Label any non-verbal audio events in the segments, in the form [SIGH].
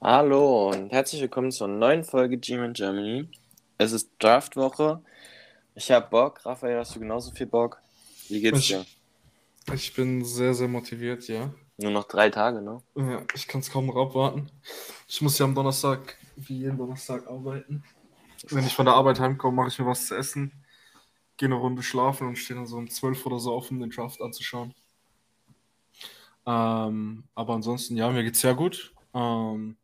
Hallo und herzlich willkommen zur neuen Folge G-Man Germany. Es ist Draftwoche. Ich habe Bock. Raphael, hast du genauso viel Bock? Wie geht's Ich- dir? Ich bin sehr, sehr motiviert, ja. Nur noch drei Tage, ne? ja ich kann es kaum noch abwarten. Ich muss ja am Donnerstag, wie jeden Donnerstag, arbeiten. Wenn ich von der Arbeit heimkomme, mache ich mir was zu essen, gehe eine Runde schlafen und stehe dann so um 12 oder so auf, um den Draft anzuschauen. Ähm, aber ansonsten, ja, mir geht's sehr gut. Ähm,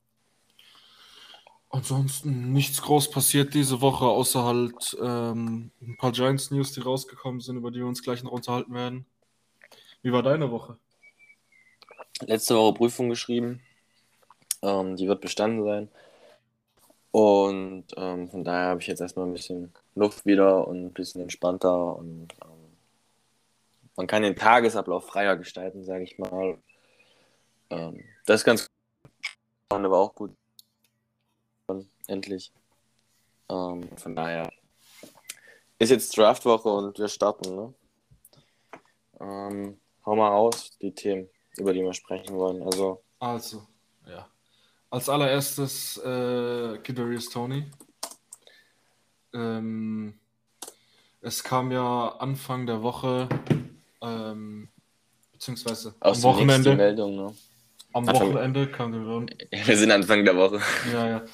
ansonsten nichts groß passiert diese Woche, außer halt ähm, ein paar Giants-News, die rausgekommen sind, über die wir uns gleich noch unterhalten werden. Wie war deine Woche? Letzte Woche Prüfung geschrieben. Ähm, die wird bestanden sein. Und ähm, von daher habe ich jetzt erstmal ein bisschen Luft wieder und ein bisschen entspannter und ähm, man kann den Tagesablauf freier gestalten, sage ich mal. Ähm, das ist ganz gut, aber auch gut. Endlich. Ähm, von daher ist jetzt Draftwoche und wir starten, ne? Ähm, hau mal raus, die Themen, über die wir sprechen wollen. Also, Also, ja. Als allererstes äh, Kadarius Tony. Ähm, es kam ja Anfang der Woche, ähm, beziehungsweise aus am Wochenende, Meldung, ne? am Anfang- Wochenende kam die Meldung, [LAUGHS] Wir sind Anfang der Woche. ja, ja.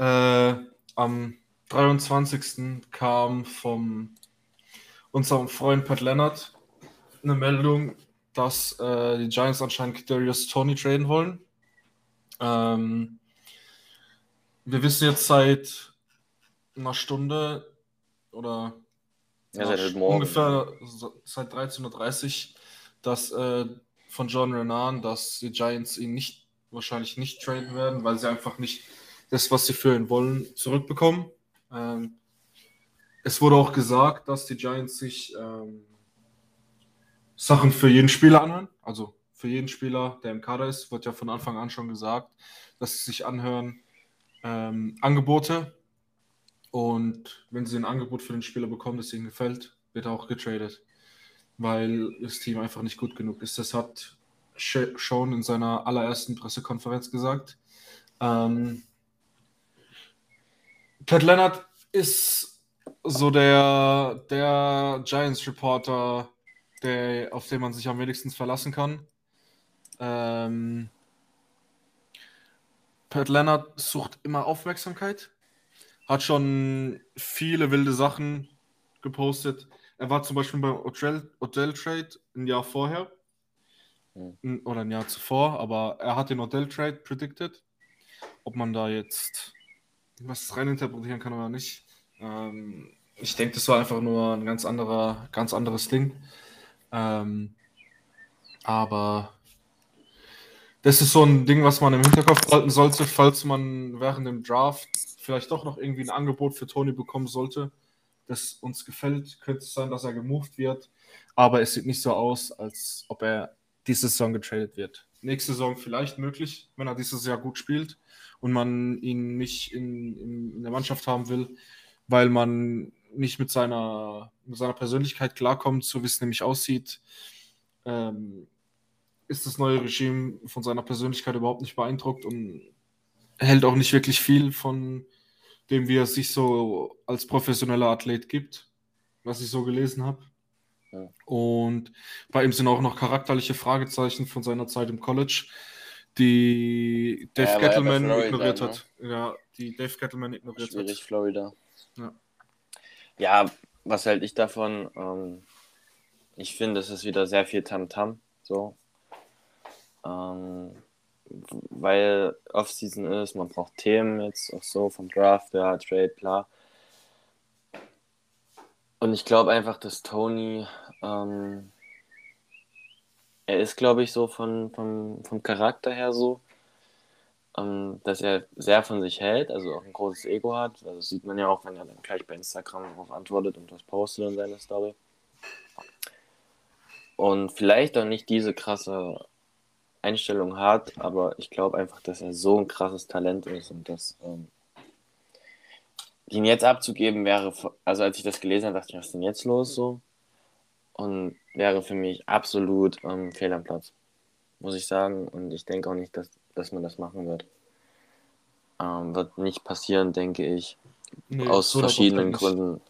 Äh, am 23. kam vom unserem Freund Pat Leonard eine Meldung, dass äh, die Giants anscheinend Kadarius Tony traden wollen. Ähm, wir wissen jetzt seit einer Stunde oder Ja, seit ungefähr seit 13.30 Uhr, dass äh, von John Renan, dass die Giants ihn nicht wahrscheinlich nicht traden werden, weil sie einfach nicht das, was sie für ihn wollen, zurückbekommen. Ähm, es wurde auch gesagt, dass die Giants sich ähm, Sachen für jeden Spieler anhören. Also für jeden Spieler, der im Kader ist, wird ja von Anfang an schon gesagt, dass sie sich anhören ähm, Angebote. Und wenn sie ein Angebot für den Spieler bekommen, das ihnen gefällt, wird er auch getradet. Weil das Team einfach nicht gut genug ist. Das hat Sean in seiner allerersten Pressekonferenz gesagt. Ähm, Pat Leonard ist so der, der Giants-Reporter, der, auf den man sich am wenigsten verlassen kann. Ähm, Pat Leonard sucht immer Aufmerksamkeit, hat schon viele wilde Sachen gepostet. Er war zum Beispiel beim Odell, Odell Trade ein Jahr vorher Hm. Oder ein Jahr zuvor, aber er hat den Odell Trade predicted. Ob man da jetzt was reininterpretieren kann oder nicht. Ähm, ich denke, das war einfach nur ein ganz anderer, ganz anderes Ding. Ähm, aber das ist so ein Ding, was man im Hinterkopf behalten sollte, falls man während dem Draft vielleicht doch noch irgendwie ein Angebot für Tony bekommen sollte, das uns gefällt. Könnte es sein, dass er gemoved wird, aber es sieht nicht so aus, als ob er diese Saison getradet wird. Nächste Saison vielleicht möglich, wenn er dieses Jahr gut spielt und man ihn nicht in, in, in der Mannschaft haben will, weil man nicht mit seiner, mit seiner Persönlichkeit klarkommt, so wie es nämlich aussieht. Ähm, ist das neue Regime von seiner Persönlichkeit überhaupt nicht beeindruckt und hält auch nicht wirklich viel von dem, wie er sich so als professioneller Athlet gibt, was ich so gelesen habe. Ja. Und bei ihm sind auch noch charakterliche Fragezeichen von seiner Zeit im College, die Dave Ja, Gettleman ignoriert ne? hat. Ja, die Dave Gettleman ignoriert Schwierig, hat. Florida. Ja. Ja, was halte ich davon? Ähm, ich finde, es ist wieder sehr viel Tamtam. so. Ähm, weil Offseason ist, man braucht Themen jetzt auch so vom Draft, ja, Trade, bla. Und ich glaube einfach, dass Tony, ähm, er ist, glaube ich, so von, von, vom Charakter her so, ähm, dass er sehr von sich hält, also auch ein großes Ego hat. Also das sieht man ja auch, wenn er dann gleich bei Instagram darauf antwortet und was postet in seiner Story. Und vielleicht auch nicht diese krasse Einstellung hat, aber ich glaube einfach, dass er so ein krasses Talent ist und dass ähm, ihn jetzt abzugeben wäre, also als ich das gelesen habe, dachte ich, was ist denn jetzt los so? Und wäre für mich absolut ähm, fehl am Platz, muss ich sagen. Und ich denke auch nicht, dass, dass man das machen wird. Ähm, wird nicht passieren, denke ich. Nee, aus 100% verschiedenen. Gründen.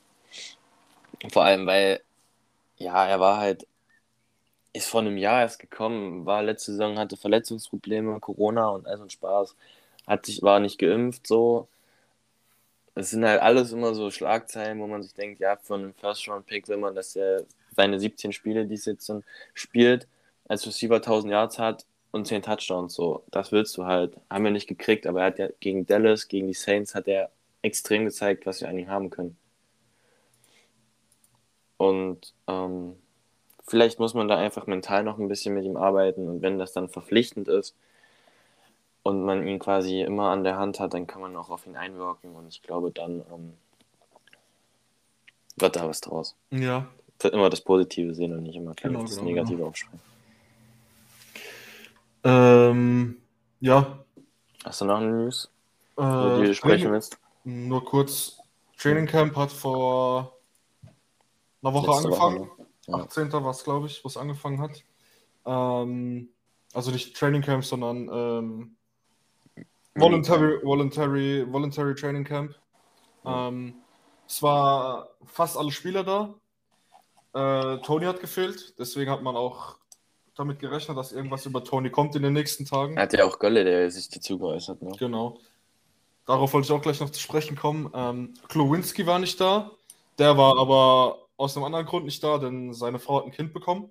Vor allem, weil, ja, er war halt, ist vor einem Jahr erst gekommen, war letzte Saison, hatte Verletzungsprobleme, Corona und all so ein Spaß, hat sich, war nicht geimpft, so. Es sind halt alles immer so Schlagzeilen, wo man sich denkt, ja, für einen First-Round-Pick will man, dass er seine 17 Spiele, die es jetzt sind, spielt, als Receiver 1000 Yards hat und 10 Touchdowns, so. Das willst du halt. Haben wir nicht gekriegt, aber er hat ja gegen Dallas, gegen die Saints, hat er extrem gezeigt, was wir ihm haben können. Und ähm, vielleicht muss man da einfach mental noch ein bisschen mit ihm arbeiten und wenn das dann verpflichtend ist und man ihn quasi immer an der Hand hat, dann kann man auch auf ihn einwirken und ich glaube, dann ähm, wird da was draus. Ja, immer das Positive sehen und nicht immer gleich Genau, das genau, Negative aufschreiben. ähm, ja, Hast du noch eine News, äh, die du sprechen willst? nur kurz. Training Camp hat vor einer Woche Letzte Woche, angefangen. ne? Ja. 18. war es, glaube ich, wo es angefangen hat. Ähm, also nicht Training Camp, sondern ähm, Voluntary, Voluntary, Voluntary Training Camp. Ähm, es war fast alle Spieler da. Äh, Tony hat gefehlt, deswegen hat man auch damit gerechnet, dass irgendwas über Tony kommt in den nächsten Tagen. Hat ja auch Gölle, der sich dazu geäußert, ne? Genau. Darauf wollte ich auch gleich noch zu sprechen kommen. Ähm, Klowinski war nicht da. Der war aber aus einem anderen Grund nicht da, denn seine Frau hat ein Kind bekommen.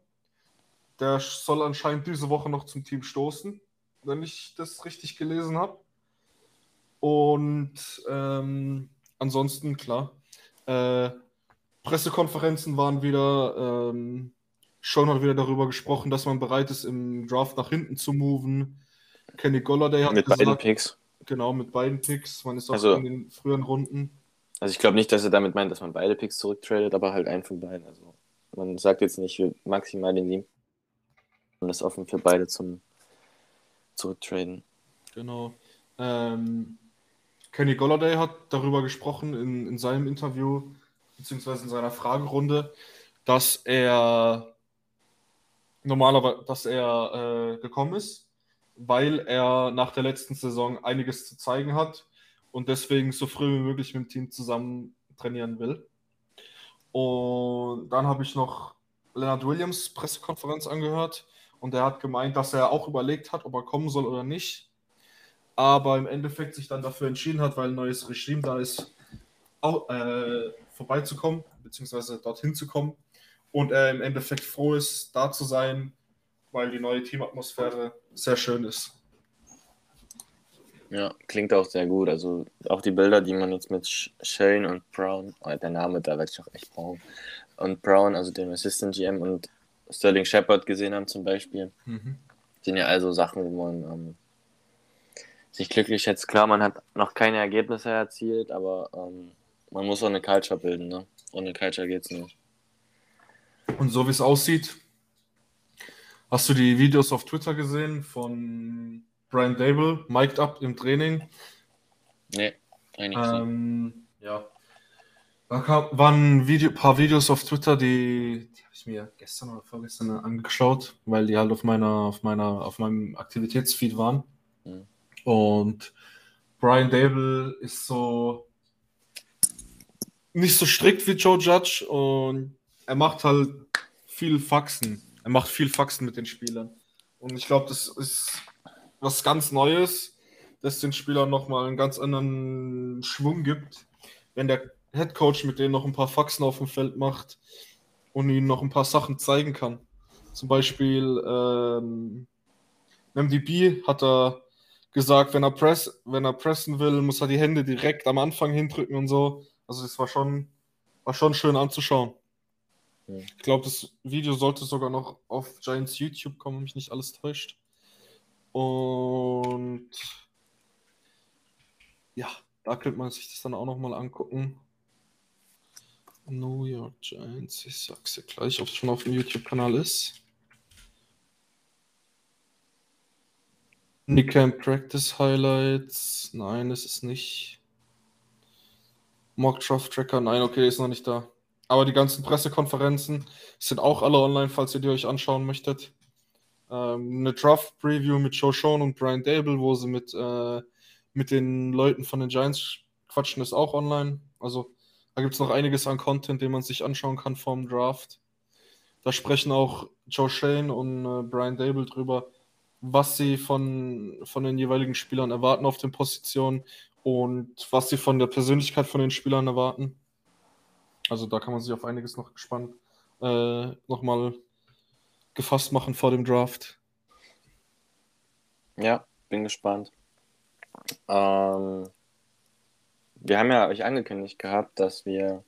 Der soll anscheinend diese Woche noch zum Team stoßen, wenn ich das richtig gelesen habe. Und ähm, ansonsten, klar. Äh, Pressekonferenzen waren wieder. Ähm, Sean hat wieder darüber gesprochen, dass man bereit ist, im Draft nach hinten zu moven. Kenny Golladay hat Mit beiden gesagt, Picks. Genau, mit beiden Picks. Man ist auch Also- in den früheren Runden. Also ich glaube nicht, dass er damit meint, dass man beide Picks zurücktradet, aber halt einen von beiden. Also man sagt jetzt nicht für maximal den sieben. Man ist offen für beide zum Zurücktraden. Genau. Ähm, Kenny Golladay hat darüber gesprochen in, in seinem Interview, beziehungsweise in seiner Fragerunde, dass er normalerweise, dass er äh, gekommen ist, weil er nach der letzten Saison einiges zu zeigen hat und deswegen so früh wie möglich mit dem Team zusammen trainieren will. Und dann habe ich noch Leonard Williams Pressekonferenz angehört und er hat gemeint, dass er auch überlegt hat, ob er kommen soll oder nicht, aber im Endeffekt sich dann dafür entschieden hat, weil ein neues Regime da ist, auch, äh, vorbeizukommen, beziehungsweise dorthin zu kommen und er im Endeffekt froh ist, da zu sein, weil die neue Teamatmosphäre sehr schön ist. Ja, klingt auch sehr gut. Also auch die Bilder, die man jetzt mit Sh- Shane und Brown, oh, der Name, da ich auch echt braun, und Brown, also dem Assistant GM und Sterling Shepard gesehen haben zum Beispiel, sind ja also Sachen, wo man ähm, sich glücklich schätzt. Klar, man hat noch keine Ergebnisse erzielt, aber ähm, man muss auch eine Culture bilden. Ne? Ohne Culture geht's nicht. Und so wie es aussieht, hast du die Videos auf Twitter gesehen von Brian Dable, mic'd up im Training? Nee, eigentlich nicht. Ähm, ja. Da kam, waren ein paar Videos auf Twitter, die, die habe ich mir gestern oder vorgestern angeschaut, weil die halt auf meiner, auf meiner, auf meinem Aktivitätsfeed waren. Mhm. Und Brian Dable ist so nicht so strikt wie Joe Judge und er macht halt viel Faxen. Er macht viel Faxen mit den Spielern. Und ich glaube, das ist was ganz Neues, das den Spielern nochmal einen ganz anderen Schwung gibt, wenn der Head Coach mit denen noch ein paar Faxen auf dem Feld macht und ihnen noch ein paar Sachen zeigen kann. Zum Beispiel ähm, MDB hat er gesagt, wenn er, press, wenn er pressen will, muss er die Hände direkt am Anfang hindrücken und so. Also das war schon, war schon schön anzuschauen. Ja. Ich glaube, das Video sollte sogar noch auf Giants YouTube kommen, wenn mich nicht alles täuscht. Und ja, da könnte man sich das dann auch nochmal angucken. New York Giants, ich sag's dir gleich, ob es schon auf dem YouTube-Kanal ist. Nickcamp Practice Highlights, nein, ist es nicht. Mock Draft Tracker, nein, okay, ist noch nicht da. Aber die ganzen Pressekonferenzen sind auch alle online, falls ihr die euch anschauen möchtet. Ähm, eine Draft Preview mit Joe Sean und Brian Dable, wo sie mit äh, mit den Leuten von den Giants quatschen ist auch online. Also da gibt es noch einiges an Content, den man sich anschauen kann vom Draft. Da sprechen auch Joe Shane und äh, Brian Dable drüber, was sie von, von den jeweiligen Spielern erwarten auf den Positionen und was sie von der Persönlichkeit von den Spielern erwarten. Also da kann man sich auf einiges noch gespannt äh, nochmal gefasst machen vor dem Draft. Ja, bin gespannt. Ähm, wir haben ja euch angekündigt gehabt, dass wir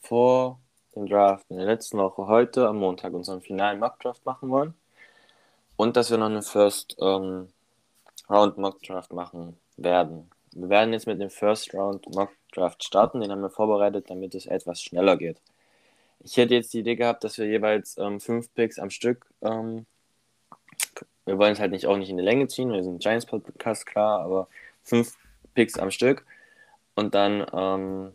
vor dem Draft in der letzten Woche heute am Montag unseren finalen Mock Draft machen wollen und dass wir noch einen First ähm, Round Mock Draft machen werden. Wir werden jetzt mit dem First Round Mock Draft starten, den haben wir vorbereitet, damit es etwas schneller geht. Ich hätte jetzt die Idee gehabt, dass wir jeweils ähm, fünf Picks am Stück. Ähm, wir wollen es halt nicht auch nicht in die Länge ziehen, wir sind Giants Podcast klar, aber fünf Picks am Stück und dann ähm,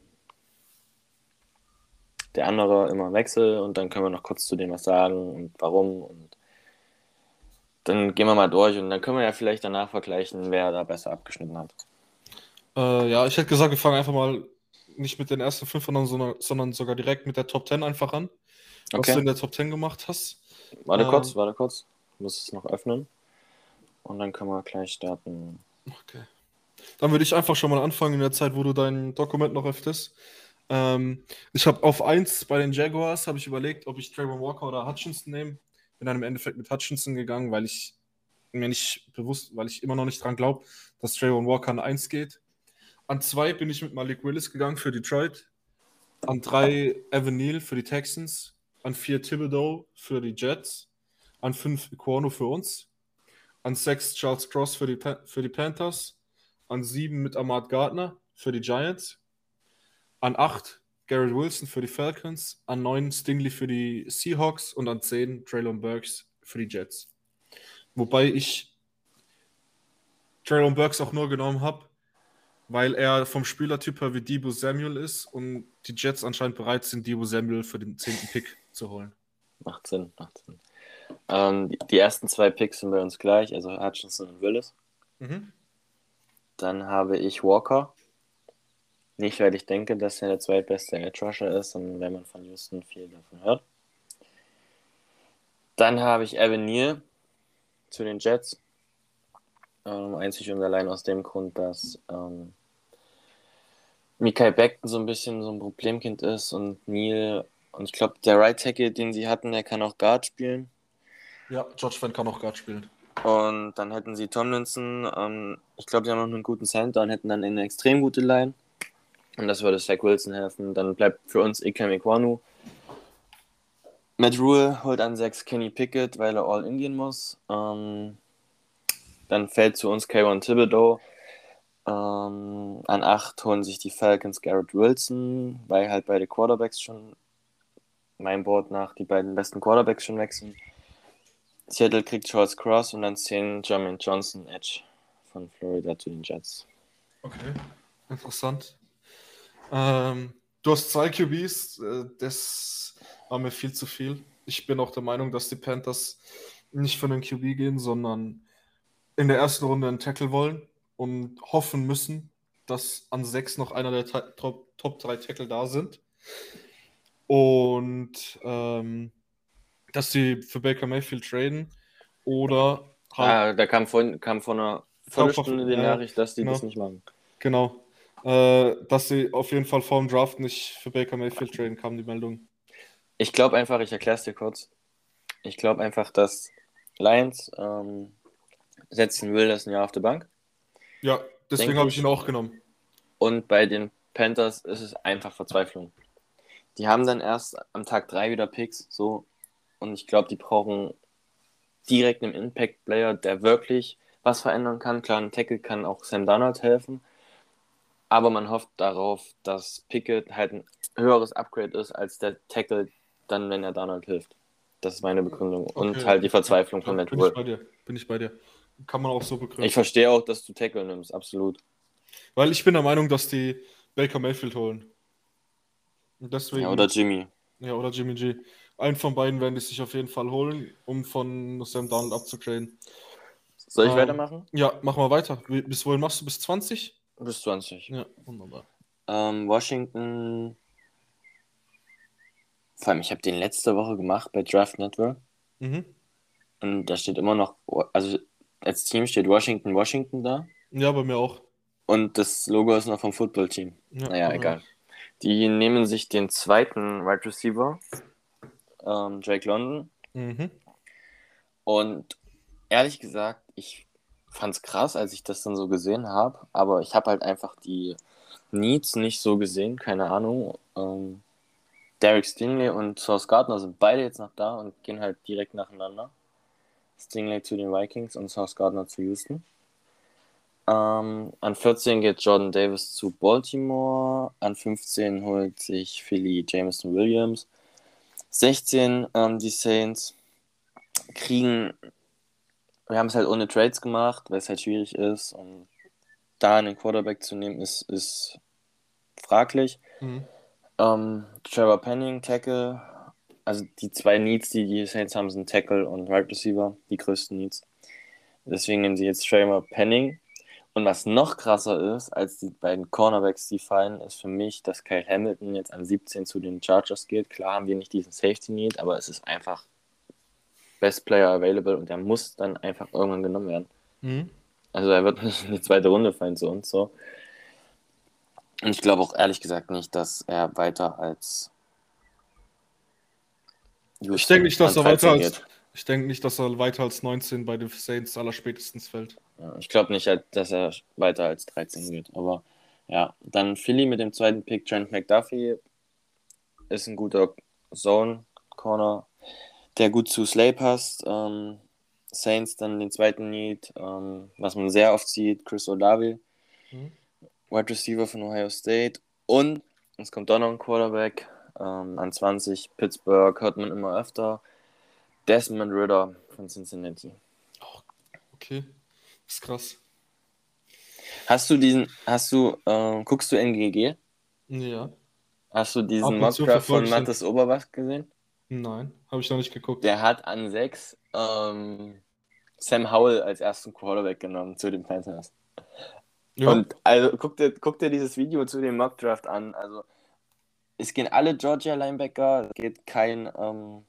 der andere immer im Wechsel und dann können wir noch kurz zu dem was sagen und warum und dann gehen wir mal durch und dann können wir ja vielleicht danach vergleichen, wer da besser abgeschnitten hat. Äh, ja, ich hätte gesagt, wir fangen einfach mal nicht mit den ersten fünf an, sondern, sondern sogar direkt mit der Top 10 einfach an. Was okay. du in der Top 10 gemacht hast. Warte ähm, kurz, warte kurz. Ich muss es noch öffnen. Und dann können wir gleich starten. Okay. Dann würde ich einfach schon mal anfangen in der Zeit, wo du dein Dokument noch öffnest. Ähm, ich habe auf 1 bei den Jaguars habe ich überlegt, ob ich Trayvon Walker oder Hutchinson nehme. Bin dann im Endeffekt mit Hutchinson gegangen, weil ich mir nicht bewusst, weil ich immer noch nicht dran glaube, dass Trayvon Walker an 1 geht. An 2 bin ich mit Malik Willis gegangen für Detroit. An 3 Evan Neal für die Texans. An 4 Thibodeau für die Jets. An 5 Equano für uns. An 6 Charles Cross für die, für die Panthers. An 7 mit Ahmad Gardner für die Giants. An 8 Garrett Wilson für die Falcons. An 9 Stingley für die Seahawks. Und an 10 Traylon Burks für die Jets. Wobei ich Traylon Burks auch nur genommen habe, weil er vom Spielertyp her wie Debo Samuel ist und die Jets anscheinend bereit sind, Debo Samuel für den zehnten Pick zu holen. Macht Sinn, macht Sinn. Ähm, die, die, ersten zwei Picks sind bei uns gleich, also Hutchinson und Willis. Mhm. Dann habe ich Walker. Nicht, weil ich denke, dass er der zweitbeste Edge Rusher ist, sondern weil man von Houston viel davon hört. Dann habe ich Evan Neal zu den Jets. Ähm, einzig und allein aus dem Grund, dass ähm, Mikael Beckton so ein bisschen so ein Problemkind ist und Neil und ich glaube, der Right Tackle, den sie hatten, der kann auch Guard spielen. Ja, George Fenn kann auch Guard spielen. Und dann hätten sie Tomlinson, ähm, ich glaube, die haben noch einen guten Center und hätten dann eine extrem gute Line. Und das würde Zach Wilson helfen. Dann bleibt für uns Ikem Ikwanu. Matt Rule holt an 6 Kenny Pickett, weil er All Indian muss. Ähm, dann fällt zu uns K1 Thibodeau. Ähm, an 8 holen sich die Falcons Garrett Wilson, weil halt beide Quarterbacks schon, mein Board nach, die beiden besten Quarterbacks schon wechseln. Seattle kriegt Charles Cross und dann 10 Jermaine Johnson Edge von Florida zu den Jets. Okay, interessant. Ähm, du hast zwei QBs, äh, das war mir viel zu viel. Ich bin auch der Meinung, dass die Panthers nicht für den QB gehen, sondern in der ersten Runde einen Tackle wollen und hoffen müssen, dass an sechs noch einer der Top, Top 3 Tackle da sind. Und ähm, dass sie für Baker Mayfield traden oder halt. Ah, da kam vor, kam vor einer Viertelstunde die Nachricht, dass die genau. das nicht machen. Genau. Äh, dass sie auf jeden Fall vor dem Draft nicht für Baker Mayfield traden, kam die Meldung. Ich glaube einfach, ich erkläre es dir kurz. Ich glaube einfach, dass Lions ähm, setzen will, das ein Jahr auf der Bank. Ja, deswegen habe ich ihn auch genommen. Und bei den Panthers ist es einfach Verzweiflung. Die haben dann erst am Tag 3 wieder Picks, so. Und ich glaube, die brauchen direkt einen Impact-Player, der wirklich was verändern kann. Klar, ein Tackle kann auch Sam Donald helfen. Aber man hofft darauf, dass Pickett halt ein höheres Upgrade ist als der Tackle, dann, wenn er Donald hilft. Das ist meine Begründung. Okay. Und halt die Verzweiflung von Matt Bin ich bei dir. Bin ich bei dir. Kann man auch so begründen. Ich verstehe auch, dass du Tackle nimmst, absolut. Weil ich bin der Meinung, dass die Baker Mayfield holen. Und deswegen, ja, oder Jimmy. Ja, oder Jimmy G. Einen von beiden werden die sich auf jeden Fall holen, um von Sam Donald abzutraden. Soll ich Ähm, weitermachen? Ja, mach mal weiter. Bis wohin machst du? Bis 20? Bis 20. Ja, wunderbar. Ähm, Washington. Vor allem, ich habe den letzte Woche gemacht bei Draft Network. Mhm. Und da steht immer noch, also als Team steht Washington, Washington da. Ja, bei mir auch. Und das Logo ist noch vom Football-Team. Ja, Naja, aha. egal. Die nehmen sich den zweiten Wide Receiver, ähm, Drake London. Mhm. Und ehrlich gesagt, ich fand's krass, als ich das dann so gesehen habe. Aber ich habe halt einfach die Needs nicht so gesehen, keine Ahnung. Ähm, Derek Stingley und Source Gardner sind beide jetzt noch da und gehen halt direkt nacheinander. Stingley zu den Vikings und Source Gardner zu Houston. Ähm, an 14 geht Jordan Davis zu Baltimore. An 15 holt sich Philly Jameson Williams. 16 ähm, die Saints kriegen. Wir haben es halt ohne Trades gemacht, weil es halt schwierig ist. Und da einen Quarterback zu nehmen, ist, ist fraglich. Mhm. Ähm, Trevor Penning, Tackle. Also die zwei Needs, die die Saints haben, sind Tackle und Right Receiver, die größten Needs. Deswegen nehmen sie jetzt Trevor Penning. Und was noch krasser ist, als die beiden Cornerbacks, die fallen, ist für mich, dass Kyle Hamilton jetzt an 17 zu den Chargers geht. Klar haben wir nicht diesen Safety Need, aber es ist einfach Best Player available und der muss dann einfach irgendwann genommen werden. Mhm. Also er wird [LAUGHS] nicht in die zweite Runde fallen zu uns so. Und ich glaube auch ehrlich gesagt nicht, dass er weiter als Ich denke nicht, dass er weiter 13 als, ich denke nicht, dass er weiter als 19 bei den Saints allerspätestens fällt. Ja, ich glaube nicht, halt, dass er weiter als 13 geht. Aber ja, dann Philly mit dem zweiten Pick, Trent McDuffie, ist ein guter Zone-Corner, der gut zu Slay passt. Ähm, Saints dann den zweiten Need, ähm, was man sehr oft sieht, Chris Olave, Mhm. Wide Receiver von Ohio State. Und es kommt doch noch ein Quarterback ähm, an 20, Pittsburgh, hört man immer öfter. Desmond Ritter von Cincinnati. Okay, ist krass. Hast du diesen, hast du, ähm, guckst du NGG? Ja. Hast du diesen Mockdraft von Mattes Oberbach gesehen? Nein, habe ich noch nicht geguckt. Der hat an 6 ähm, Sam Howell als ersten Quarterback genommen zu den Panthers. Ja, Und also guck dir, guck dir dieses Video zu dem Mockdraft an. Also es gehen alle Georgia Linebacker, es geht kein, ähm,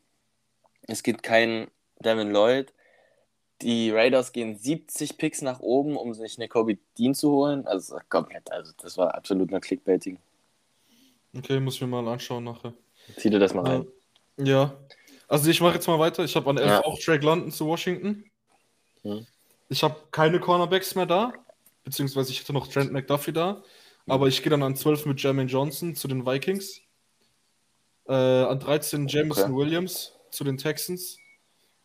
es geht kein Devin Lloyd. Die Raiders gehen 70 Picks nach oben, um sich eine Kobe Dean zu holen. Also komplett, also das war absolut nur Clickbaiting. okay, muss ich mir mal anschauen nachher. Zieh dir das mal rein. Äh, ja. Also ich mache jetzt mal weiter. Ich habe an 11 Ja. auch Drake London zu Washington. Mhm. Ich habe keine Cornerbacks mehr da. Beziehungsweise ich hatte noch Trent McDuffie da. Aber ich gehe dann an 12 mit Jermaine Johnson zu den Vikings. Äh, an 13 Jameson Okay. Williams zu den Texans.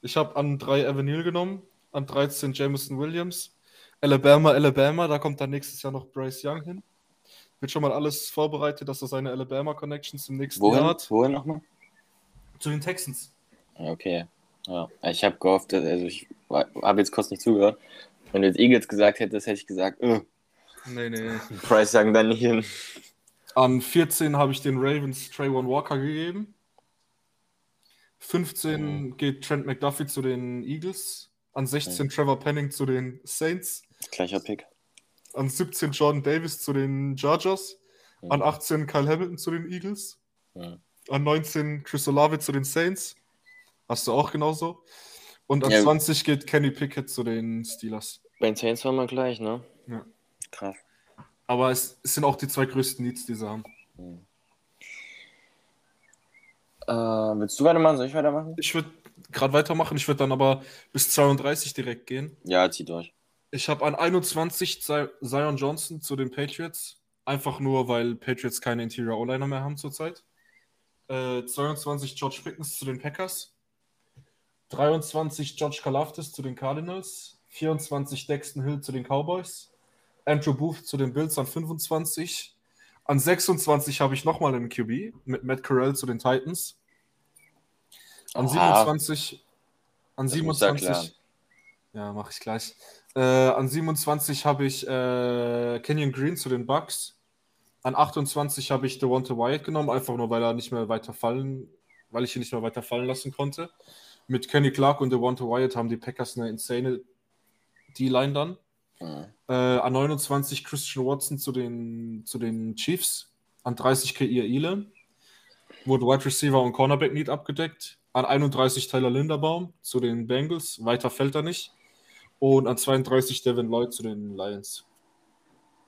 Ich habe an 3 Evan Neal genommen. An 13 Jameson Williams. Alabama, Alabama. Da kommt dann nächstes Jahr noch Bryce Young hin. Wird schon mal alles vorbereitet, dass er seine Alabama Connections im nächsten Jahr Wohin? hat. Wohin nochmal? Zu den Texans. Okay. Ja. Ich habe gehofft, also ich habe jetzt kurz nicht zugehört. Wenn du jetzt Eagles gesagt hättest, hätte ich gesagt, äh, Nee, nee. Price sagen dann nicht hin. An 14 habe ich den Ravens Trayvon Walker gegeben. 15 geht Trent McDuffie zu den Eagles. An 16 Trevor Penning zu den Saints. Gleicher Pick. An 17 Jordan Davis zu den Chargers. An 18 Kyle Hamilton zu den Eagles. Ja. An 19 Chris Olave zu den Saints. Hast du auch genauso. Und an Ja. 20 geht Kenny Pickett zu den Steelers. Bei den Saints waren wir gleich, ne? Ja. Krass. Aber es, es sind auch die zwei größten Needs, die sie haben. Äh, willst du weitermachen? Soll ich weitermachen? Ich würde gerade weitermachen. Ich würde dann aber bis 32 direkt gehen. Ja, zieh durch. Ich habe an 21 Zi- Zion Johnson zu den Patriots. Einfach nur, weil Patriots keine Interior O-Liner mehr haben zurzeit. Äh, 22 George Pickens zu den Packers. 23 George Kalafdis zu den Cardinals. 24 Dexton Hill zu den Cowboys. Andrew Booth zu den Bills an 25. An 26 habe ich nochmal einen QB mit Matt Corral zu den Titans. An Oha. 27. An Das musst du 27. erklären. Ja, mache ich gleich. Äh, an 27 habe ich äh, Kenyon Green zu den Bucks. An 28 habe ich Devonta Wyatt genommen, einfach nur, weil er nicht mehr weiter fallen, weil ich ihn nicht mehr weiter fallen lassen konnte. Mit Kenny Clark und Devonta Wyatt haben die Packers eine insane die Line dann. Mhm. Äh, an 29 Christian Watson zu den, zu den Chiefs. An 30 Kair Elam. Wurde Wide Receiver und Cornerback Need abgedeckt. An 31 Tyler Linderbaum zu den Bengals. Weiter fällt er nicht. Und an 32 Devin Lloyd zu den Lions.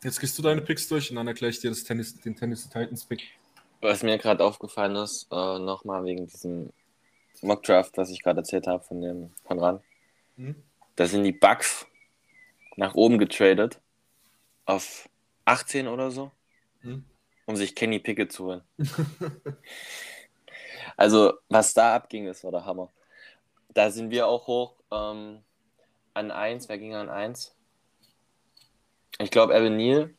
Jetzt gehst du deine Picks durch und dann erkläre ich dir das Tennis, den Tennessee Titans Pick. Was mir gerade aufgefallen ist, äh, nochmal wegen diesem Mock Draft, was ich gerade erzählt habe von dem von Ran. Mhm. Da sind die Bucks nach oben getradet auf 18 oder so, Mhm. um sich Kenny Pickett zu holen. [LAUGHS] Also, was da abging, das war der Hammer. Da sind wir auch hoch ähm, an 1. Wer ging an 1? Ich glaube, Evan Neal.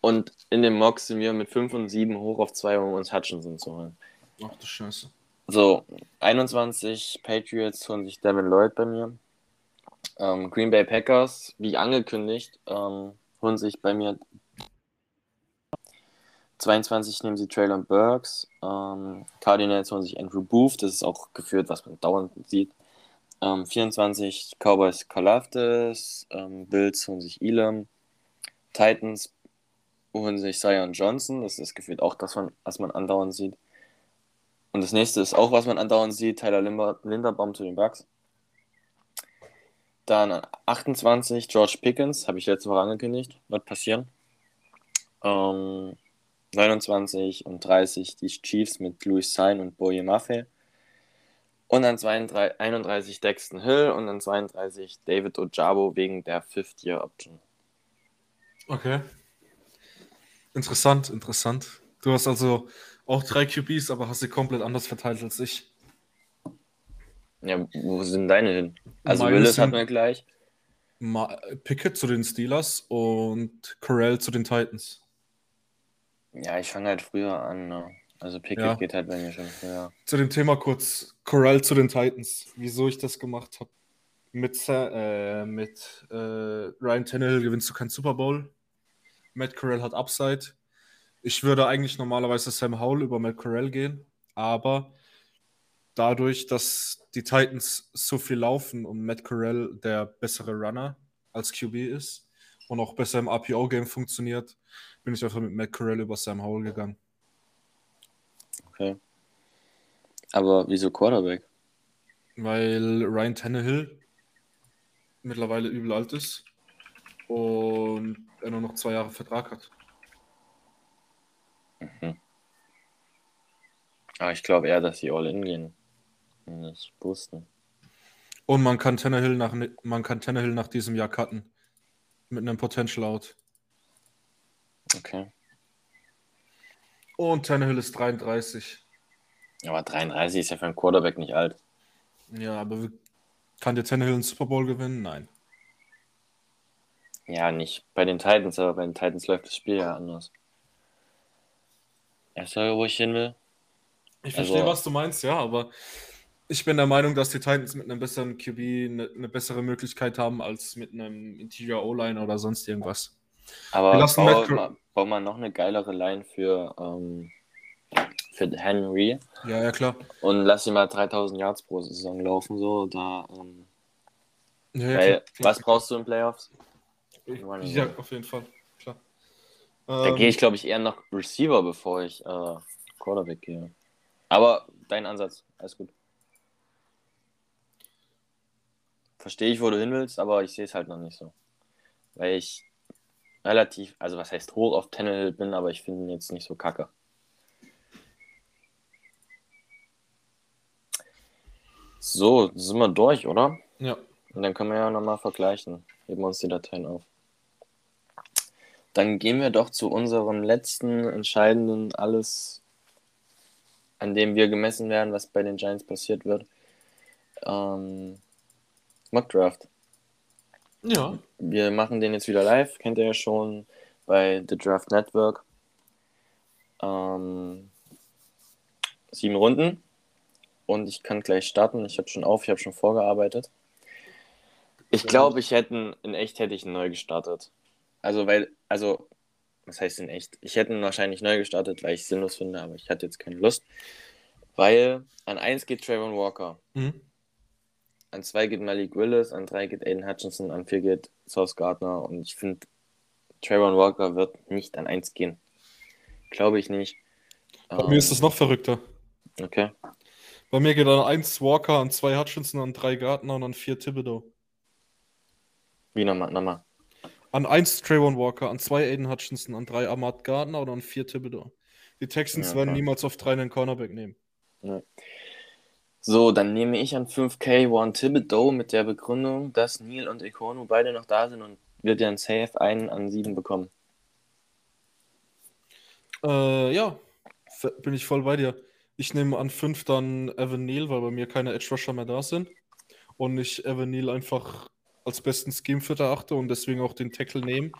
Und in dem Mock sind wir mit 5 und 7 hoch auf 2, um uns Hutchinson zu holen. Ach du Scheiße. So, 21 Patriots holen sich Devin Lloyd bei mir. Ähm, Green Bay Packers, wie angekündigt, ähm, holen sich bei mir 22 nehmen sie Traylon Burks. Ähm, Cardinals holen sich Andrew Booth, das ist auch geführt, was man dauernd sieht. Ähm, 24 Cowboys Kalafdis, ähm, Bills holen sich Elam. Titans holen sich Zion Johnson, das ist gefühlt auch das, was man andauernd sieht. Und das nächste ist auch, was man andauernd sieht, Tyler Linderbaum zu den Bucks. Dann an 28 George Pickens, habe ich letzte Woche angekündigt, wird passieren. Ähm, 29 und 30 die Chiefs mit Louis Sain und Boye Maffei. Und dann 32, 31 Dexton Hill und dann 32 David Ojabo wegen der Fifth-Year-Option. Okay. Interessant, interessant. Du hast also auch drei QBs, aber hast sie komplett anders verteilt als ich. Ja, wo sind deine hin? Also Meine Willis hatten wir gleich. Ma Pickett zu den Steelers und Corell zu den Titans. Ja, ich fange halt früher an. Ne? Also Pickett Ja. geht halt bei mir schon früher. Zu dem Thema kurz Corell zu den Titans. Wieso ich das gemacht habe. Mit, äh, mit äh, Ryan Tannehill gewinnst du keinen Super Bowl. Matt Corell hat Upside. Ich würde eigentlich normalerweise Sam Howell über Matt Corell gehen, aber dadurch, dass die Titans so viel laufen und Matt Corell der bessere Runner als QB ist und auch besser im RPO-Game funktioniert, bin ich einfach mit Matt Corell über Sam Howell gegangen. Okay. Aber wieso Quarterback? Weil Ryan Tannehill mittlerweile übel alt ist und er nur noch zwei Jahre Vertrag hat. Aber ich glaube eher, dass sie all in gehen. Und nicht boosten. Und man kann Tannehill nach, man kann Tannehill nach diesem Jahr cutten. Mit einem Potential Out. Okay. Und Tannehill ist 33. Aber 33 ist ja für einen Quarterback nicht alt. Ja, aber kann der Tannehill einen Super Bowl gewinnen? Nein. Ja, nicht bei den Titans, aber bei den Titans läuft das Spiel ja anders. Weißt du, wo ich hin will? Ich Also- verstehe, was du meinst, ja, aber ich bin der Meinung, dass die Titans mit einem besseren QB eine, eine bessere Möglichkeit haben als mit einem Interior O-Line oder sonst irgendwas. Aber bau, mal, bau mal noch eine geilere Line für, ähm, für Henry Ja, ja, klar. und lass ihn mal 3000 Yards pro Saison laufen. So, da, ähm, Ja, ja, weil, was brauchst du in Playoffs? Ich, ja, auf jeden Fall. Klar. Da Ähm, gehe ich, glaube ich, eher nach Receiver, bevor ich äh, Quarterback gehe. Aber dein Ansatz, alles gut. Verstehe ich, wo du hin willst, aber ich sehe es halt noch nicht so. Weil ich relativ, also was heißt hoch auf Tannehill bin, aber ich finde ihn jetzt nicht so kacke. So, sind wir durch, oder? ja. Und dann können wir ja nochmal vergleichen. Heben wir uns die Dateien auf. Dann gehen wir doch zu unserem letzten entscheidenden alles, an dem wir gemessen werden, was bei den Giants passiert wird. Ähm, Mock Draft. Ja. Wir machen den jetzt wieder live, kennt ihr ja schon bei The Draft Network. Ähm, sieben Runden. Und ich kann gleich starten. Ich habe schon auf, ich habe schon vorgearbeitet. Ich glaube, ich hätte in echt hätte ich ihn neu gestartet. Also weil, also, was heißt in echt? Ich hätte ihn wahrscheinlich neu gestartet, weil ich es sinnlos finde, aber ich hatte jetzt keine Lust. Weil an 1 geht Trayvon Walker. Mhm. an zwei geht Malik Willis, an drei geht Aiden Hutchinson, an vier geht Sauce Gardner und ich finde, Trayvon Walker wird nicht an eins gehen. Glaube ich nicht. Bei mir ist das noch verrückter. Okay. Bei mir geht an 1 Walker, an 2 Hutchinson, an 3 Gardner und an 4 Thibodeau. Wie nochmal? nochmal. An 1 Trayvon Walker, an 2 Aiden Hutchinson, an 3 Ahmad Gardner und an 4 Thibodeau. Die Texans Ja, werden niemals auf 3 einen Cornerback nehmen. So, dann nehme ich an 5K One Thibodeau mit der Begründung, dass Neil und Econo beide noch da sind und wird dann safe einen an 7 bekommen. Äh, ja, bin ich voll bei dir. Ich nehme an 5 dann Evan Neal, weil bei mir keine Edge Rusher mehr da sind. Und ich Evan Neal einfach als besten Scheme-Fit erachte und deswegen auch den Tackle nehme,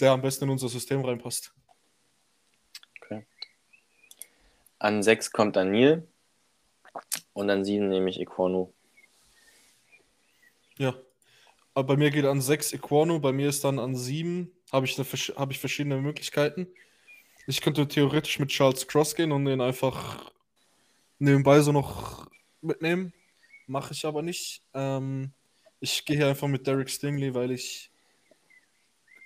der am besten in unser System reinpasst. An 6 kommt dann Neil und an 7 nehme ich Equonu. Ja. Aber bei mir geht an 6 Equano, bei mir ist dann an 7, habe ich, eine, habe ich verschiedene Möglichkeiten. Ich könnte theoretisch mit Charles Cross gehen und den einfach nebenbei so noch mitnehmen. Mache ich aber nicht. Ähm, ich gehe hier einfach mit Derek Stingley, weil ich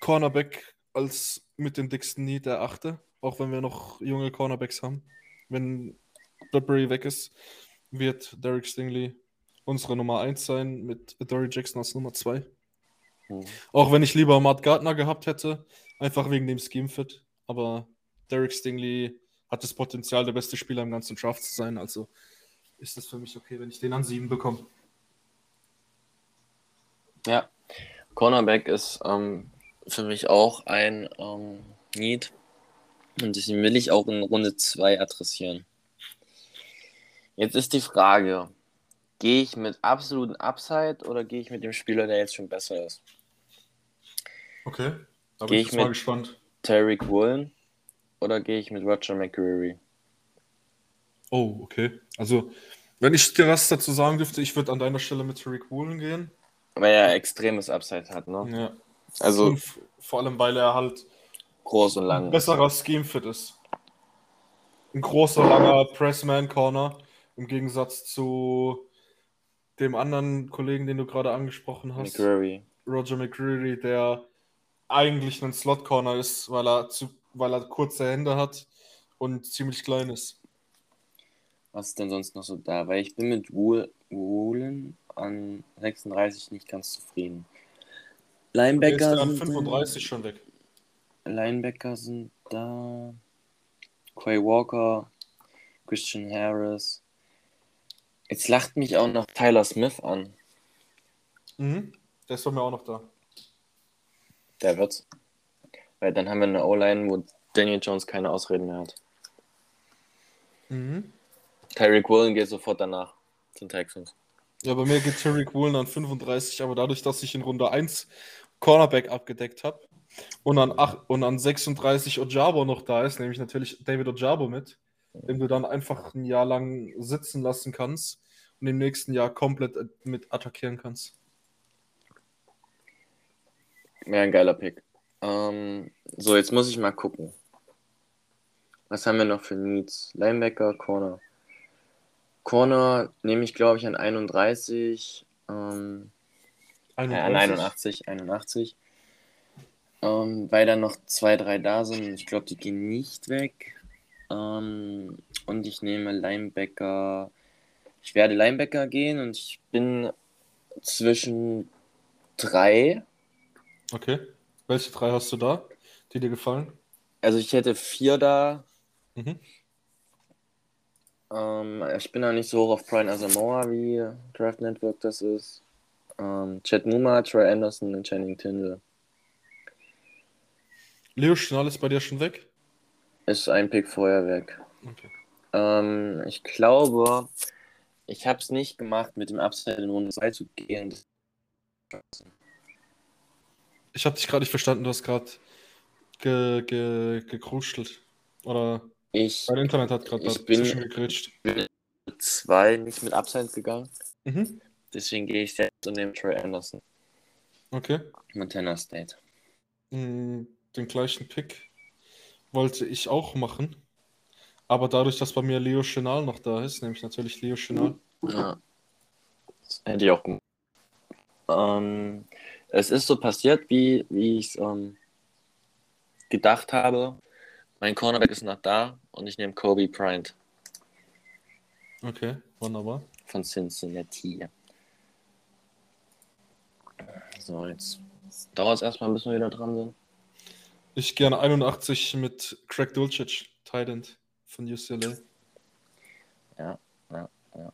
Cornerback als mit den dicksten Need erachte. Auch wenn wir noch junge Cornerbacks haben. Wenn Bradbury weg ist, wird Derek Stingley unsere Nummer 1 sein mit Dory Jackson als Nummer 2. Hm. Auch wenn ich lieber Matt Gardner gehabt hätte, einfach wegen dem Scheme-Fit. Aber Derek Stingley hat das Potenzial, der beste Spieler im ganzen Draft zu sein. Also ist das für mich okay, wenn ich den an 7 bekomme. Ja, Cornerback ist ähm, für mich auch ein ähm, Need und deswegen will ich auch in Runde 2 adressieren. Jetzt ist die Frage, gehe ich mit absoluten Upside oder gehe ich mit dem Spieler, der jetzt schon besser ist? Okay, da bin ich ich mal mit- gespannt. Tyreek Woolen oder gehe ich mit Roger McCreary? Oh, okay. Also, wenn ich dir was dazu sagen dürfte, ich würde an deiner Stelle mit Tariq Woolen gehen. Weil er extremes Upside hat, ne? Ja. Also Und vor allem, weil er halt groß und ein lang. besserer Scheme-Fit ist. Ein großer, langer Pressman-Corner im Gegensatz zu dem anderen Kollegen, den du gerade angesprochen hast, McCreary. Roger McCreary, der eigentlich ein Slot-Corner ist, weil er, zu, weil er kurze Hände hat und ziemlich klein ist. Was ist denn sonst noch so da? Weil ich bin mit Wool, Woolen an 36 nicht ganz zufrieden. Ist Linebacker ja an sind, 35 schon weg. Linebacker sind da. Quay Walker, Christian Harris. Jetzt lacht mich auch noch Tyler Smith an. Mhm. Der ist bei mir auch noch da. Der wird's. Weil dann haben wir eine O-Line, wo Daniel Jones keine Ausreden mehr hat. Mhm. Tyreek Woolen geht sofort danach zum Texans. Ja, bei mir geht Tariq Woolen an 35, aber dadurch, dass ich in Runde 1 Cornerback abgedeckt habe und an, und an 36 Ojabo noch da ist, nehme ich natürlich David Ojabo mit, den du dann einfach ein Jahr lang sitzen lassen kannst und im nächsten Jahr komplett mit attackieren kannst. Wäre ein geiler Pick. Ähm, so, jetzt muss ich mal gucken. Was haben wir noch für Needs? Linebacker, Corner. Corner nehme ich, glaube ich, an 31. Ähm, äh, an 81. 81. Ähm, weil dann noch zwei, drei da sind. Ich glaube, die gehen nicht weg. Ähm, und ich nehme Linebacker. Ich werde Linebacker gehen und ich bin zwischen drei. Okay. Welche drei hast du da, die dir gefallen? Also ich hätte vier da. Mhm. Ähm, ich bin da nicht so hoch auf Brian Asamoah, wie Draft Network das ist. Ähm, Chad Numa, Troy Anderson und Channing Tindall. Leo Schnall ist bei dir schon weg? Ist ein Pick vorher weg. Okay. Ähm, ich glaube, ich habe es nicht gemacht, mit dem Upside in Runde 2 zu gehen. Ich habe dich gerade nicht verstanden, du hast gerade ge, ge, gekruschelt. Oder Ich dein Internet hat gerade Ich bin- gekritscht. bin mit 2 nicht mit Upside gegangen. Mhm. Deswegen gehe ich jetzt und nehme Troy Anderson. Okay. Montana State. Mm, Den gleichen Pick wollte ich auch machen. Aber dadurch, dass bei mir Leo Chenal noch da ist, nehme ich natürlich Leo Chenal. Ja. gemacht. Hätte ich auch gemacht. Ähm, es ist so passiert, wie, wie ich es ähm, gedacht habe. Mein Cornerback ist noch da und ich nehme Kobe Bryant. Okay, wunderbar. Von Cincinnati. So, jetzt dauert es erstmal, bis wir wieder dran sind. Ich gerne 81 mit Craig Dulcich, Titan von UCLA. Ja, ja, ja.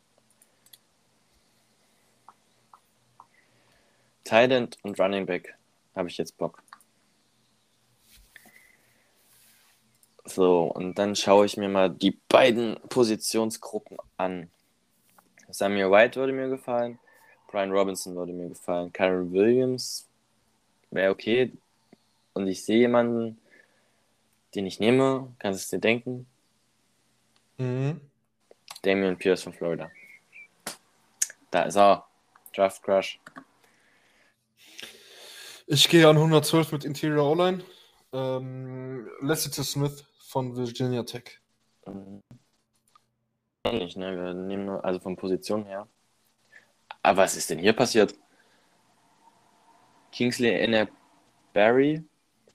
Titan und Running Back habe ich jetzt Bock. So, und dann schaue ich mir mal die beiden Positionsgruppen an. Samuel White würde mir gefallen, Brian Robinson würde mir gefallen, Karen Williams wäre okay. Und ich sehe jemanden, den ich nehme, kannst du es dir denken? Mhm. Damian Pierce von Florida. Da ist er. Draft Crush. Ich gehe an 112 mit Interior O-Line. Ähm, Lassiter Smith von Virginia Tech. Ähnlich, ne? Wir nehmen nur, also von Position her. Aber was ist denn hier passiert? Kingsley in Barry,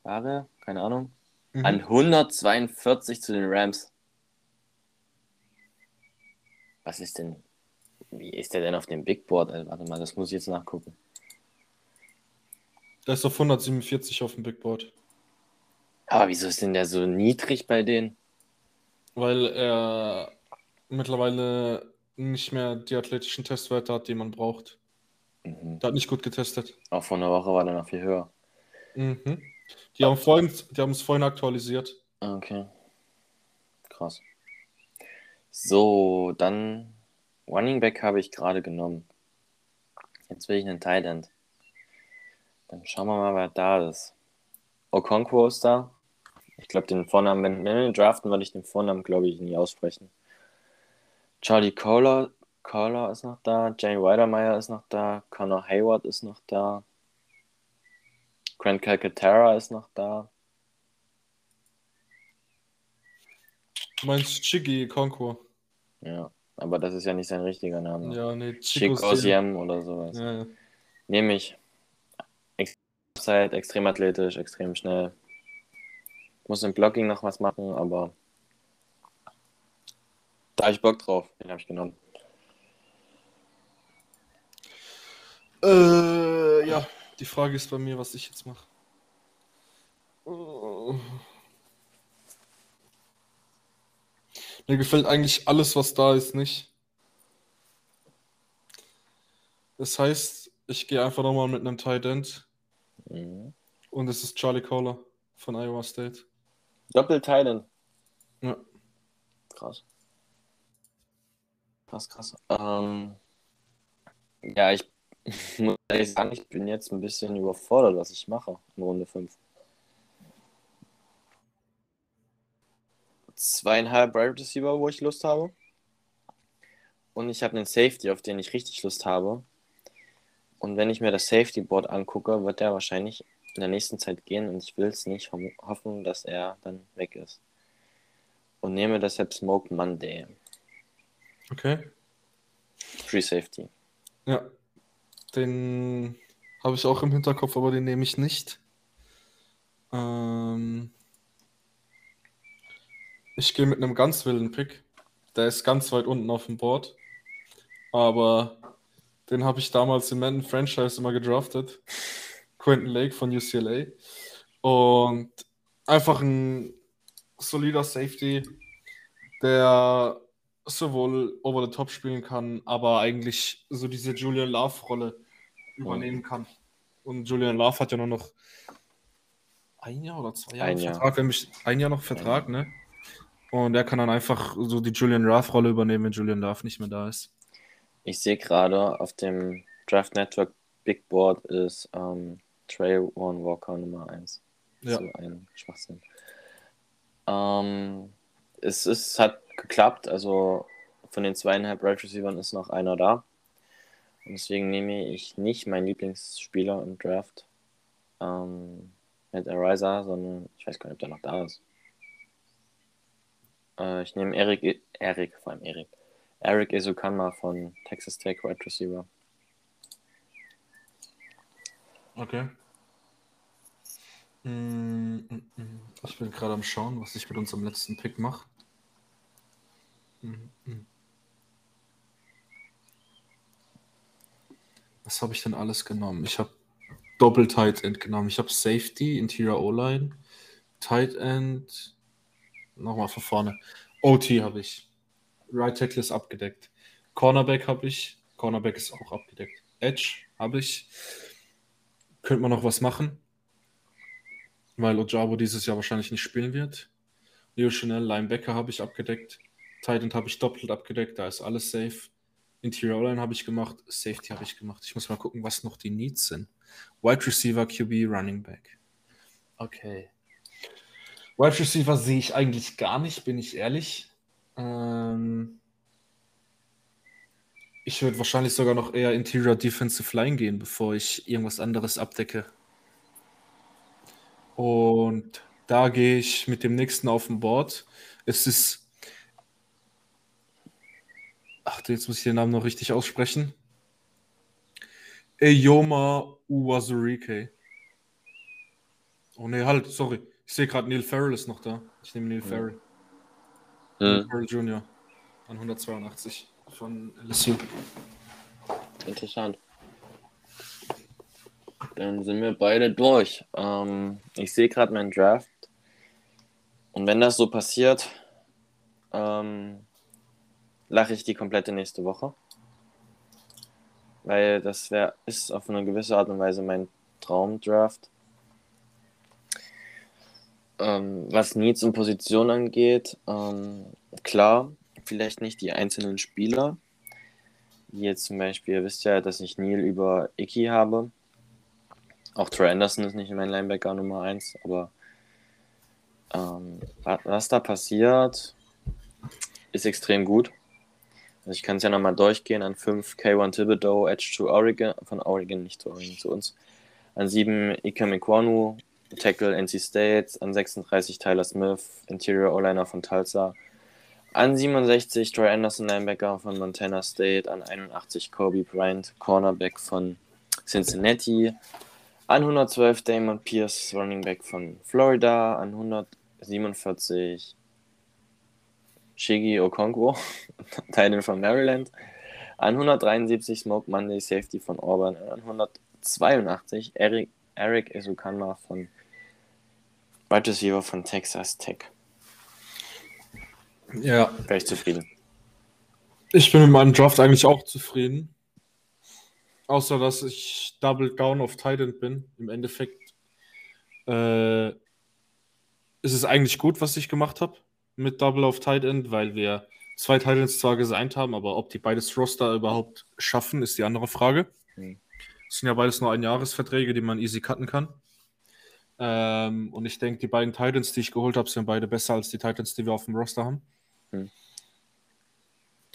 war er? Keine Ahnung. Mhm. An 142 zu den Rams. Was ist denn? Wie ist der denn auf dem Big Board? Also, warte mal, das muss ich jetzt nachgucken. Der ist auf 147 auf dem Big Board. Aber wieso ist denn der so niedrig bei denen? Weil er mittlerweile nicht mehr die athletischen Testwerte hat, die man braucht. Mhm. Der hat nicht gut getestet. Auch vor einer Woche war der noch viel höher. Mhm. Die haben vorhin, die haben es vorhin aktualisiert. Okay. Krass. So, dann Running Back habe ich gerade genommen. Jetzt will ich einen Tight End. Dann schauen wir mal, wer da ist. Okonkwo ist da. Ich glaube, den Vornamen, wenn wir ihn draften, würde ich den Vornamen, glaube ich, nie aussprechen. Charlie Kohler, Kohler ist noch da. Jane Weidermeyer ist noch da. Connor Hayward ist noch da. Grant Calcaterra ist noch da. Du meinst Chigi Konko. Ja, aber das ist ja nicht sein richtiger Name. Ja, nee, Chico Osiem oder sowas. Ja, ja. Nehme ich. Extrem athletisch, extrem schnell. Muss im Blocking noch was machen, aber da hab ich Bock drauf. Den habe ich genommen. Äh, ja, die Frage ist bei mir, was ich jetzt mache. Mir gefällt eigentlich alles, was da ist, nicht. Das heißt, ich gehe einfach nochmal mit einem Tight End Mhm. und es ist Charlie Kohler von Iowa State. Doppel-Titan. Ja. Krass. Krass, krass. Ähm, ja, ich [LAUGHS] muss ehrlich sagen, ich bin jetzt ein bisschen überfordert, was ich mache in Runde 5. Zweieinhalb Wide Receiver, wo ich Lust habe. Und ich habe einen Safety, auf den ich richtig Lust habe. Und wenn ich mir das Safety Board angucke, wird der wahrscheinlich in der nächsten Zeit gehen und ich will es nicht ho- hoffen, dass er dann weg ist. Und nehme deshalb Smoke Monday. Okay. Free Safety. Ja. Den habe ich auch im Hinterkopf, aber den nehme ich nicht. Ähm, ich gehe mit einem ganz wilden Pick. Der ist ganz weit unten auf dem Board. Aber den habe ich damals im Madden Franchise immer gedraftet. Quentin Lake von UCLA. Und einfach ein solider Safety, der sowohl over the top spielen kann, aber eigentlich so diese Julian Love-Rolle übernehmen kann. Und Julian Love hat ja nur noch ein Jahr oder zwei Jahre Ein Jahr. Vertrag, wenn mich ein Jahr noch Vertrag, ne? Und er kann dann einfach so die Julian Love-Rolle übernehmen, wenn Julian Love nicht mehr da ist. Ich sehe gerade auf dem Draft Network Big Board ist ähm, Trey One Walker Nummer 1. Ja. So ein Schwachsinn. Ähm, es ist, hat geklappt, also von den zweieinhalb Right Receivern ist noch einer da. Und deswegen nehme ich nicht meinen Lieblingsspieler im Draft ähm, mit Ariza, sondern ich weiß gar nicht, ob der noch da ist. Äh, ich nehme Eric, Eric, vor allem Eric. Eric Esukanma von Texas Tech Wide Receiver. Okay. Mm, mm, mm. Ich bin gerade am Schauen, was ich mit unserem letzten Pick mache. Was habe ich denn alles genommen? Ich habe Doppel Tight End genommen. Ich habe Safety, Interior O-Line, Tight End. Nochmal von vorne. OT habe ich. Right Tackle ist abgedeckt. Cornerback habe ich. Cornerback ist auch abgedeckt. Edge habe ich. Könnte man noch was machen? Weil Ojabo dieses Jahr wahrscheinlich nicht spielen wird. Leo Chanel, Linebacker habe ich abgedeckt. Titan habe ich doppelt abgedeckt, da ist alles safe. Interior Line habe ich gemacht, Safety habe ich gemacht. Ich muss mal gucken, was noch die Needs sind. Wide Receiver, QB, Running Back. Okay. Wide Receiver sehe ich eigentlich gar nicht, bin ich ehrlich. Ähm ich würde wahrscheinlich sogar noch eher Interior Defensive Line gehen, bevor ich irgendwas anderes abdecke. Und da gehe ich mit dem nächsten auf dem Board. Es ist. Ach, jetzt muss ich den Namen noch richtig aussprechen. Eyoma Uwazurike. Oh ne, halt, sorry. Ich sehe gerade, Neil Farrell ist noch da. Ich nehme Neil Farrell. Mhm. Neil Farrell Jr. an 182 von LSU. Interessant. Dann sind wir beide durch. Ähm, ich sehe gerade meinen Draft. Und wenn das so passiert, ähm, lache ich die komplette nächste Woche. Weil das wär, ist auf eine gewisse Art und Weise mein Traumdraft. Ähm, was Needs und Position angeht, ähm, klar, vielleicht nicht die einzelnen Spieler. Jetzt zum Beispiel, ihr wisst ja, dass ich Neil über Icky habe. Auch Troy Anderson ist nicht mein Linebacker Nummer 1, aber ähm, was da passiert, ist extrem gut. Also ich kann es ja nochmal durchgehen. An 5 K1 Thibodeau, Edge to Oregon, von Oregon, nicht zu Oregon, zu uns. An 7 Ika Mekwanu, Tackle NC State. An 36 Tyler Smith, Interior O-Liner von Tulsa. An 67 Troy Anderson, Linebacker von Montana State. An 81 Kobe Bryant, Cornerback von Cincinnati. An 112 Damon Pierce, Running Back von Florida. An 147 Shigi Okonkwo, [LAUGHS] Titan von Maryland. An 173 Smoke Monday, Safety von Auburn. An 182 Eric, Eric Esukanma von Wide Receiver von Texas Tech. Ja. Wäre ich zufrieden. Ich bin mit meinem Draft eigentlich auch zufrieden. Außer, dass ich Double Down auf Titan bin. Im Endeffekt äh, ist es eigentlich gut, was ich gemacht habe mit Double auf Tight End, weil wir zwei Tight Ends zwar gesigned haben, aber ob die beides Roster überhaupt schaffen, ist die andere Frage. Mhm. Das sind ja beides nur Einjahresverträge, die man easy cutten kann. Ähm, und ich denke, die beiden Titans, die ich geholt habe, sind beide besser als die Titans, die wir auf dem Roster haben. Mhm.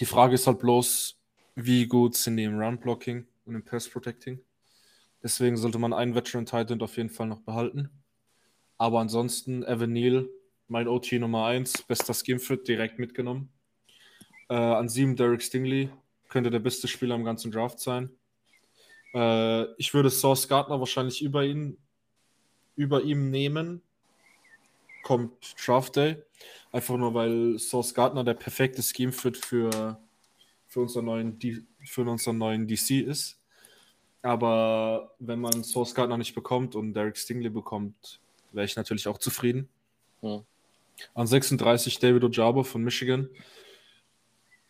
Die Frage ist halt bloß, wie gut sind die im Run-Blocking und im Pass-Protecting. Deswegen sollte man einen Veteran Titan auf jeden Fall noch behalten. Aber ansonsten, Evan Neal, mein OT Nummer 1, bester Skimfit, direkt mitgenommen. Äh, an 7 Derek Stingley, könnte der beste Spieler im ganzen Draft sein. Äh, ich würde Source Gardner wahrscheinlich über ihn, über ihm nehmen. Kommt Draft Day. Einfach nur, weil Source Gardner der perfekte Scheme-Fit für, für, unseren neuen, für unseren neuen DC ist. Aber wenn man Source Gardner nicht bekommt und Derek Stingley bekommt, wäre ich natürlich auch zufrieden. Hm. An 36 David Ojabo von Michigan.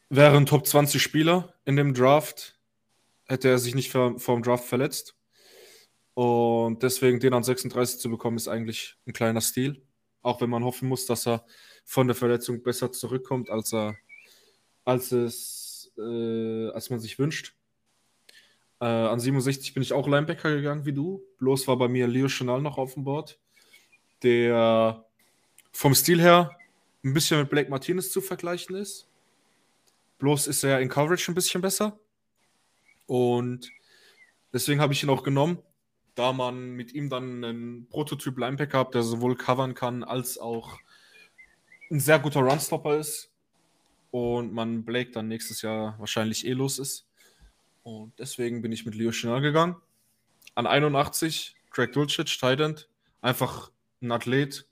Wäre ein Top 20 Spieler in dem Draft, hätte er sich nicht vor, vor dem Draft verletzt. Und deswegen den an 36 zu bekommen, ist eigentlich ein kleiner Stil. Auch wenn man hoffen muss, dass er von der Verletzung besser zurückkommt, als er als es äh, als man sich wünscht. Äh, an 67 bin ich auch Linebacker gegangen wie du. Bloß war bei mir Leo Chanel noch auf dem Board, der vom Stil her ein bisschen mit Blake Martinez zu vergleichen ist. Bloß ist er in Coverage ein bisschen besser. Und deswegen habe ich ihn auch genommen, da man mit ihm dann einen Prototyp Linebacker hat, der sowohl covern kann als auch ein sehr guter Runstopper ist. Und man Blake dann nächstes Jahr wahrscheinlich eh los ist. Und deswegen bin ich mit Leo Chanel gegangen. An 81 Greg Dulcich, Tight Einfach ein Athlet,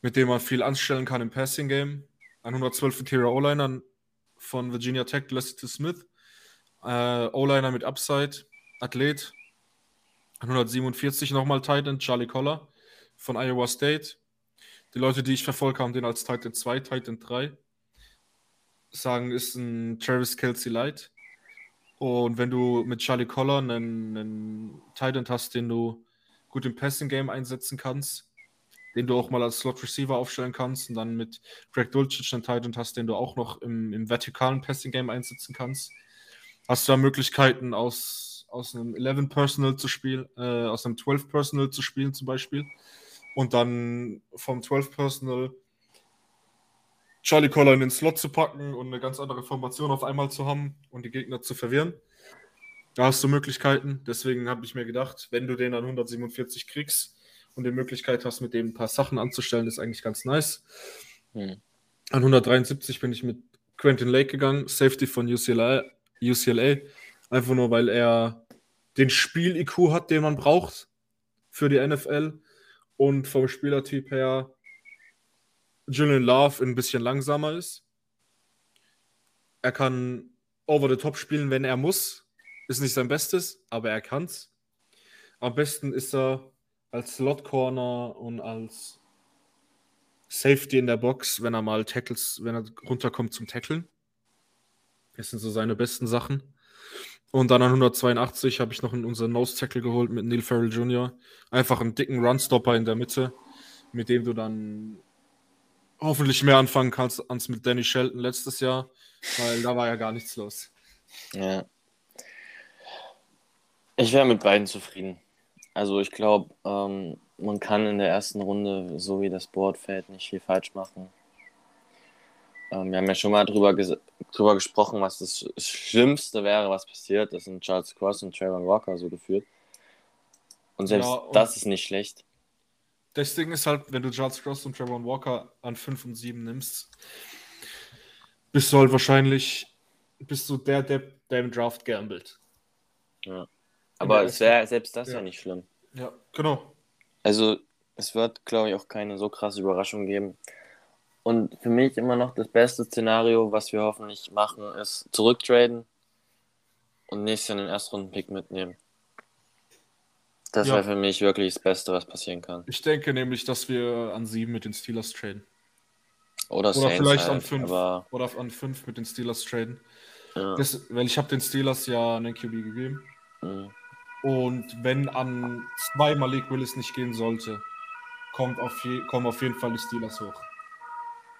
mit dem man viel anstellen kann im Passing Game. An 112 Interior O-Liner von Virginia Tech, Lester Smith. Äh, O-Liner mit Upside, Athlet. An 147 nochmal Titan, Charlie Collar von Iowa State. Die Leute, die ich verfolge, haben den als Titan 2, Titan 3. Sagen, ist ein Travis Kelsey Light. Und wenn du mit Charlie Collar einen, einen Titan hast, den du gut im Passing Game einsetzen kannst, den du auch mal als Slot Receiver aufstellen kannst und dann mit Greg Dulcich einen Titan hast, den du auch noch im, im vertikalen Passing Game einsetzen kannst, hast du da Möglichkeiten aus, aus einem 11 Personal zu spielen, äh, aus einem 12 Personal zu spielen zum Beispiel und dann vom 12 Personal Charlie Collar in den Slot zu packen und eine ganz andere Formation auf einmal zu haben und die Gegner zu verwirren. Da hast du Möglichkeiten. Deswegen habe ich mir gedacht, wenn du den an 147 kriegst und die Möglichkeit hast, mit dem ein paar Sachen anzustellen, ist eigentlich ganz nice. Hm. An 173 bin ich mit Quentin Lake gegangen, Safety von UCLA, UCLA. Einfach nur, weil er den Spiel-IQ hat, den man braucht für die NFL und vom Spielertyp her Julian Love ein bisschen langsamer ist. Er kann over the top spielen, wenn er muss. Ist nicht sein Bestes, aber er kann's. Am besten ist er als Slot Corner und als Safety in der Box, wenn er mal Tackles, wenn er runterkommt zum Tackeln. Das sind so seine besten Sachen. Und dann an 182 habe ich noch unseren Nose Tackle geholt mit Neil Farrell Jr. Einfach einen dicken Runstopper in der Mitte, mit dem du dann hoffentlich mehr anfangen kannst als mit Danny Shelton letztes Jahr, weil da war ja gar nichts los. Ja. Ich wäre mit beiden zufrieden. Also ich glaube, ähm, man kann in der ersten Runde, so wie das Board fällt, nicht viel falsch machen. Ähm, wir haben ja schon mal drüber, drüber gesprochen, was das Schlimmste wäre, was passiert. Das sind Charles Cross und Trayvon Walker so geführt. Und selbst ja, und das ist nicht schlecht. Das Ding ist halt, wenn du Charles Cross und Trayvon Walker an 5 und 7 nimmst, bist du halt wahrscheinlich bist du der, der, der im Draft gambelt. Ja. Aber es wäre selbst das ja. ja nicht schlimm. Ja, genau. Also es wird, glaube ich, auch keine so krasse Überraschung geben. Und für mich immer noch das beste Szenario, was wir hoffentlich machen, ist zurücktraden und nächstes Jahr den Erstrunden-Pick mitnehmen. Das ja. wäre für mich wirklich das Beste, was passieren kann. Ich denke nämlich, dass wir an sieben mit den Steelers traden. Oder, Oder vielleicht halt, an fünf. Aber... Oder an fünf mit den Steelers traden. Ja. Das, weil ich habe den Steelers ja einen QB gegeben. Mhm. Und wenn an zwei Malik Willis nicht gehen sollte, kommt auf je, kommen auf jeden Fall die Steelers hoch.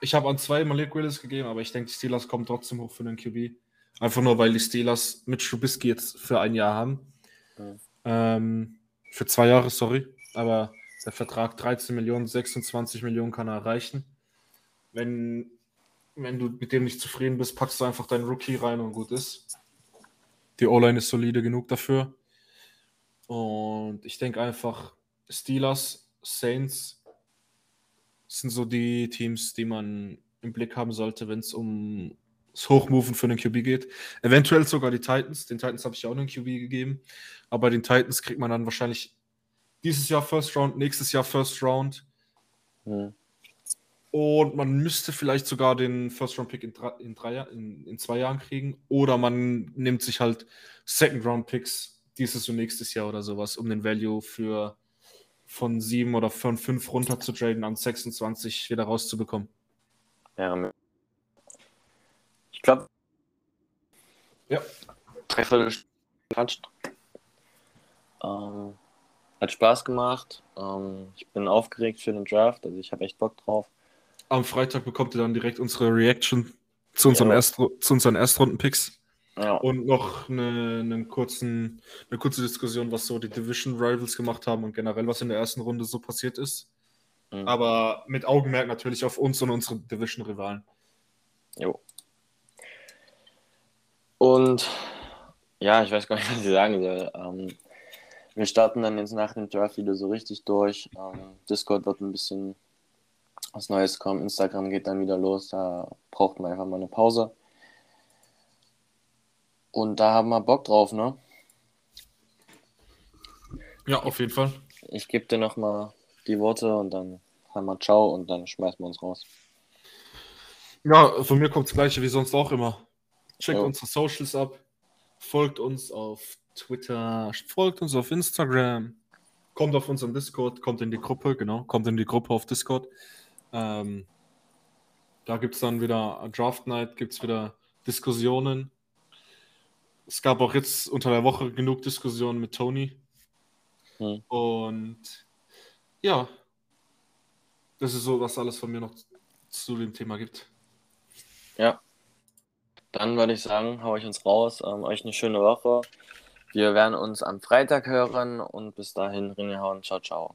Ich habe an zwei Malik Willis gegeben, aber ich denke, die Steelers kommen trotzdem hoch für den QB. Einfach nur, weil die Steelers mit Trubisky jetzt für ein Jahr haben. Mhm. Ähm, für zwei Jahre, sorry. Aber der Vertrag 13 Millionen, 26 Millionen kann er erreichen. Wenn, wenn du mit dem nicht zufrieden bist, packst du einfach deinen Rookie rein und gut ist. Die O-Line ist solide genug dafür. Und ich denke einfach, Steelers, Saints, sind so die Teams, die man im Blick haben sollte, wenn es um das Hochmoven für den QB geht. Eventuell sogar die Titans. Den Titans habe ich auch einen QB gegeben. Aber den Titans kriegt man dann wahrscheinlich dieses Jahr First Round, nächstes Jahr First Round. Mhm. Und man müsste vielleicht sogar den First Round Pick in, drei, in, drei, in, in zwei Jahren kriegen. Oder man nimmt sich halt Second Round Picks dieses und nächstes Jahr oder sowas, um den Value für von 7 oder von 5 runter zu traden an 26 wieder rauszubekommen. Ja, ich glaube, ja. dreiviertel quatscht. Ähm, hat Spaß gemacht. Ähm, ich bin aufgeregt für den Draft, also ich habe echt Bock drauf. Am Freitag bekommt ihr dann direkt unsere Reaction zu, unserem ja. Erst, zu unseren Erstrunden-Picks. Ja. Und noch eine, einen kurzen, eine kurze Diskussion, was so die Division Rivals gemacht haben und generell, was in der ersten Runde so passiert ist. Mhm. Aber mit Augenmerk natürlich auf uns und unsere Division-Rivalen. Jo. Und ja, ich weiß gar nicht, [LAUGHS] was ich sagen soll. Ähm, wir starten dann jetzt nach dem Draft wieder so richtig durch. Ähm, Discord wird ein bisschen was Neues kommen. Instagram geht dann wieder los. Da braucht man einfach mal eine Pause. Und da haben wir Bock drauf, ne? Ja, auf jeden Fall. Ich gebe dir nochmal die Worte und dann haben wir Ciao und dann schmeißen wir uns raus. Ja, von mir kommt das gleiche wie sonst auch immer. Checkt Jo. unsere Socials ab, folgt uns auf Twitter, folgt uns auf Instagram, kommt auf unseren Discord, kommt in die Gruppe, genau, kommt in die Gruppe auf Discord. Ähm, da gibt es dann wieder Draft Night, gibt es wieder Diskussionen. Es gab auch jetzt unter der Woche genug Diskussionen mit Tony. Hm. Und ja, das ist so, was alles von mir noch zu dem Thema gibt. Ja. Dann würde ich sagen, hau ich uns raus. Ähm, euch eine schöne Woche. Wir werden uns am Freitag hören und bis dahin reingehauen. Ciao, ciao.